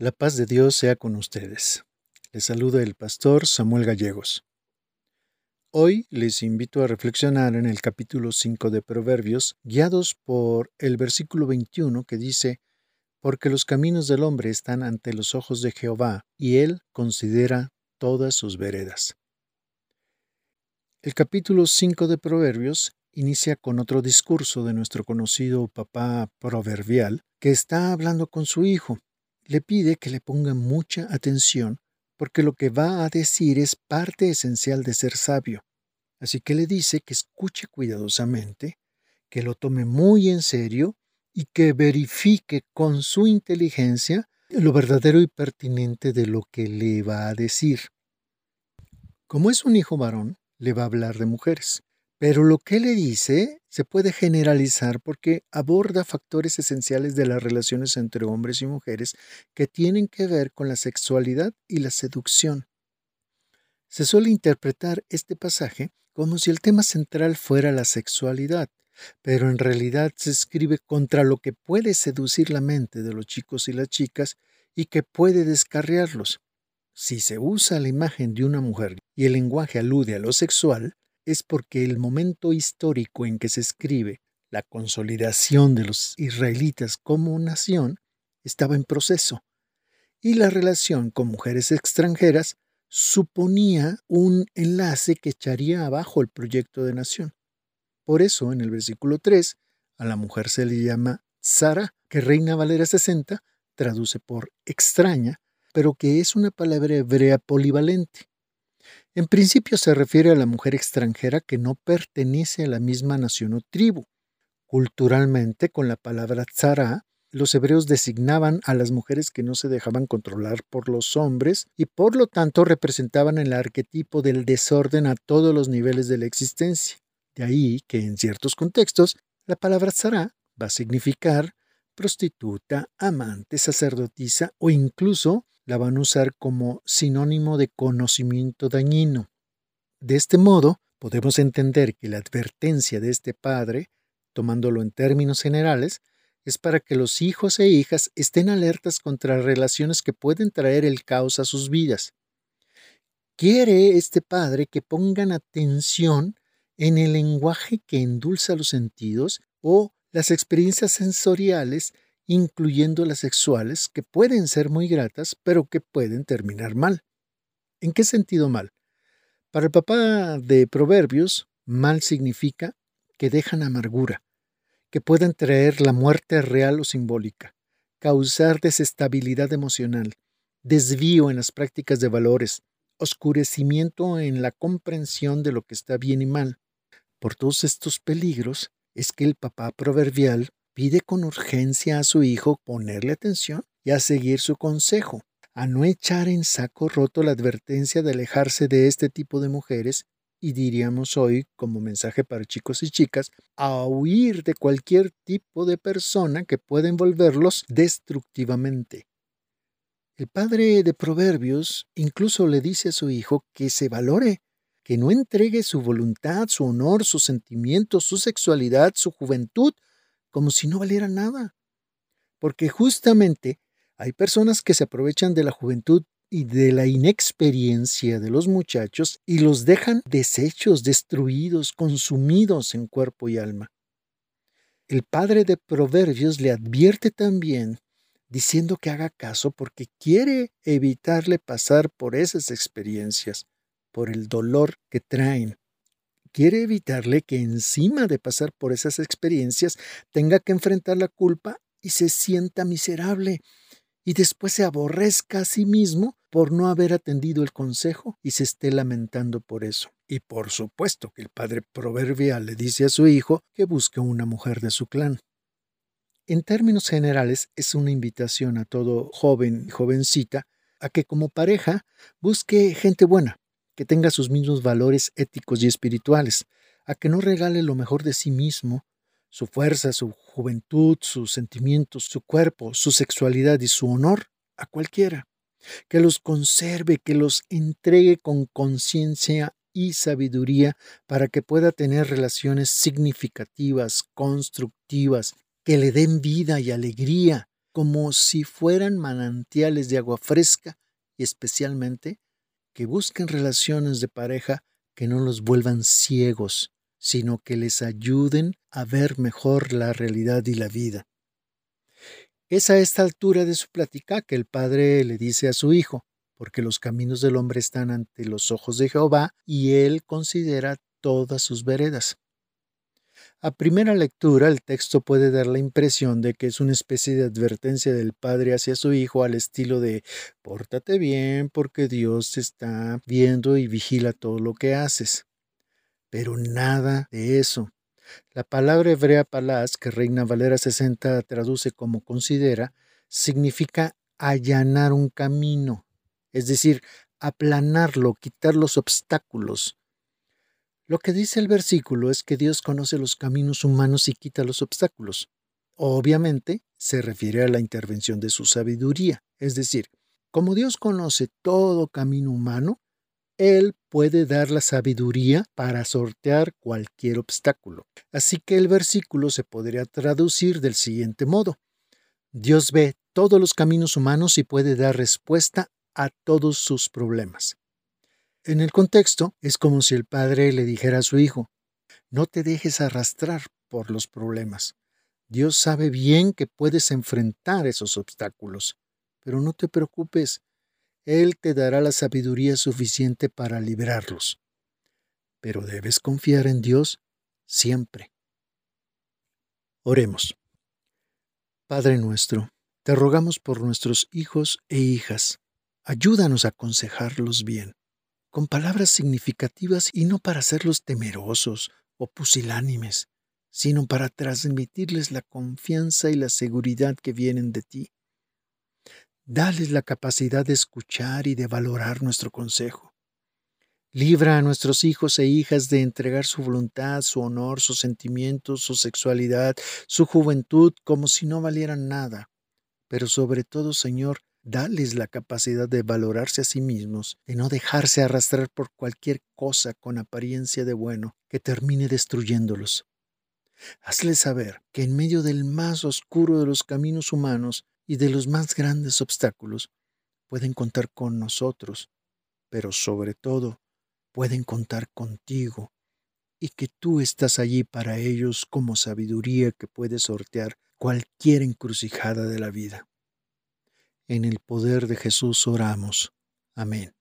La paz de Dios sea con ustedes. Les saluda el pastor Samuel Gallegos. Hoy les invito a reflexionar en el capítulo 5 de Proverbios, guiados por el versículo 21 que dice, Porque los caminos del hombre están ante los ojos de Jehová, y él considera todas sus veredas. El capítulo 5 de Proverbios inicia con otro discurso de nuestro conocido papá proverbial, que está hablando con su hijo le pide que le ponga mucha atención porque lo que va a decir es parte esencial de ser sabio. Así que le dice que escuche cuidadosamente, que lo tome muy en serio y que verifique con su inteligencia lo verdadero y pertinente de lo que le va a decir. Como es un hijo varón, le va a hablar de mujeres. Pero lo que le dice se puede generalizar porque aborda factores esenciales de las relaciones entre hombres y mujeres que tienen que ver con la sexualidad y la seducción. Se suele interpretar este pasaje como si el tema central fuera la sexualidad, pero en realidad se escribe contra lo que puede seducir la mente de los chicos y las chicas y que puede descarriarlos. Si se usa la imagen de una mujer y el lenguaje alude a lo sexual, es porque el momento histórico en que se escribe la consolidación de los israelitas como nación estaba en proceso, y la relación con mujeres extranjeras suponía un enlace que echaría abajo el proyecto de nación. Por eso, en el versículo 3, a la mujer se le llama Sara, que Reina Valera 60 traduce por extraña, pero que es una palabra hebrea polivalente. En principio se refiere a la mujer extranjera que no pertenece a la misma nación o tribu. Culturalmente, con la palabra tzara, los hebreos designaban a las mujeres que no se dejaban controlar por los hombres y por lo tanto representaban el arquetipo del desorden a todos los niveles de la existencia. De ahí que en ciertos contextos la palabra tzara va a significar prostituta, amante, sacerdotisa o incluso la van a usar como sinónimo de conocimiento dañino. De este modo, podemos entender que la advertencia de este padre, tomándolo en términos generales, es para que los hijos e hijas estén alertas contra relaciones que pueden traer el caos a sus vidas. Quiere este padre que pongan atención en el lenguaje que endulza los sentidos o las experiencias sensoriales incluyendo las sexuales, que pueden ser muy gratas, pero que pueden terminar mal. ¿En qué sentido mal? Para el papá de Proverbios, mal significa que dejan amargura, que pueden traer la muerte real o simbólica, causar desestabilidad emocional, desvío en las prácticas de valores, oscurecimiento en la comprensión de lo que está bien y mal. Por todos estos peligros es que el papá proverbial pide con urgencia a su hijo ponerle atención y a seguir su consejo, a no echar en saco roto la advertencia de alejarse de este tipo de mujeres y diríamos hoy, como mensaje para chicos y chicas, a huir de cualquier tipo de persona que pueda envolverlos destructivamente. El padre de Proverbios incluso le dice a su hijo que se valore, que no entregue su voluntad, su honor, sus sentimientos, su sexualidad, su juventud como si no valiera nada. Porque justamente hay personas que se aprovechan de la juventud y de la inexperiencia de los muchachos y los dejan deshechos, destruidos, consumidos en cuerpo y alma. El padre de Proverbios le advierte también diciendo que haga caso porque quiere evitarle pasar por esas experiencias, por el dolor que traen quiere evitarle que encima de pasar por esas experiencias tenga que enfrentar la culpa y se sienta miserable y después se aborrezca a sí mismo por no haber atendido el consejo y se esté lamentando por eso. Y por supuesto que el padre proverbial le dice a su hijo que busque una mujer de su clan. En términos generales, es una invitación a todo joven y jovencita a que como pareja busque gente buena, que tenga sus mismos valores éticos y espirituales, a que no regale lo mejor de sí mismo, su fuerza, su juventud, sus sentimientos, su cuerpo, su sexualidad y su honor a cualquiera, que los conserve, que los entregue con conciencia y sabiduría para que pueda tener relaciones significativas, constructivas, que le den vida y alegría, como si fueran manantiales de agua fresca y especialmente que busquen relaciones de pareja que no los vuelvan ciegos, sino que les ayuden a ver mejor la realidad y la vida. Es a esta altura de su plática que el padre le dice a su hijo, porque los caminos del hombre están ante los ojos de Jehová y él considera todas sus veredas. A primera lectura, el texto puede dar la impresión de que es una especie de advertencia del padre hacia su hijo al estilo de pórtate bien porque Dios te está viendo y vigila todo lo que haces. Pero nada de eso. La palabra hebrea palaz, que Reina Valera 60 traduce como considera, significa allanar un camino, es decir, aplanarlo, quitar los obstáculos. Lo que dice el versículo es que Dios conoce los caminos humanos y quita los obstáculos. Obviamente se refiere a la intervención de su sabiduría, es decir, como Dios conoce todo camino humano, él puede dar la sabiduría para sortear cualquier obstáculo. Así que el versículo se podría traducir del siguiente modo. Dios ve todos los caminos humanos y puede dar respuesta a todos sus problemas. En el contexto es como si el padre le dijera a su hijo, no te dejes arrastrar por los problemas. Dios sabe bien que puedes enfrentar esos obstáculos, pero no te preocupes, él te dará la sabiduría suficiente para liberarlos. Pero debes confiar en Dios siempre. Oremos. Padre nuestro, te rogamos por nuestros hijos e hijas. Ayúdanos a aconsejarlos bien, con palabras significativas y no para hacerlos temerosos o pusilánimes, sino para transmitirles la confianza y la seguridad que vienen de ti. Dales la capacidad de escuchar y de valorar nuestro consejo. Libra a nuestros hijos e hijas de entregar su voluntad, su honor, sus sentimientos, su sexualidad, su juventud como si no valieran nada. Pero sobre todo, Señor, dales la capacidad de valorarse a sí mismos, de no dejarse arrastrar por cualquier cosa con apariencia de bueno que termine destruyéndolos. Hazles saber que en medio del más oscuro de los caminos humanos y de los más grandes obstáculos pueden contar con nosotros, pero sobre todo pueden contar contigo y que tú estás allí para ellos como sabiduría que puede sortear cualquier encrucijada de la vida. En el poder de Jesús oramos. Amén.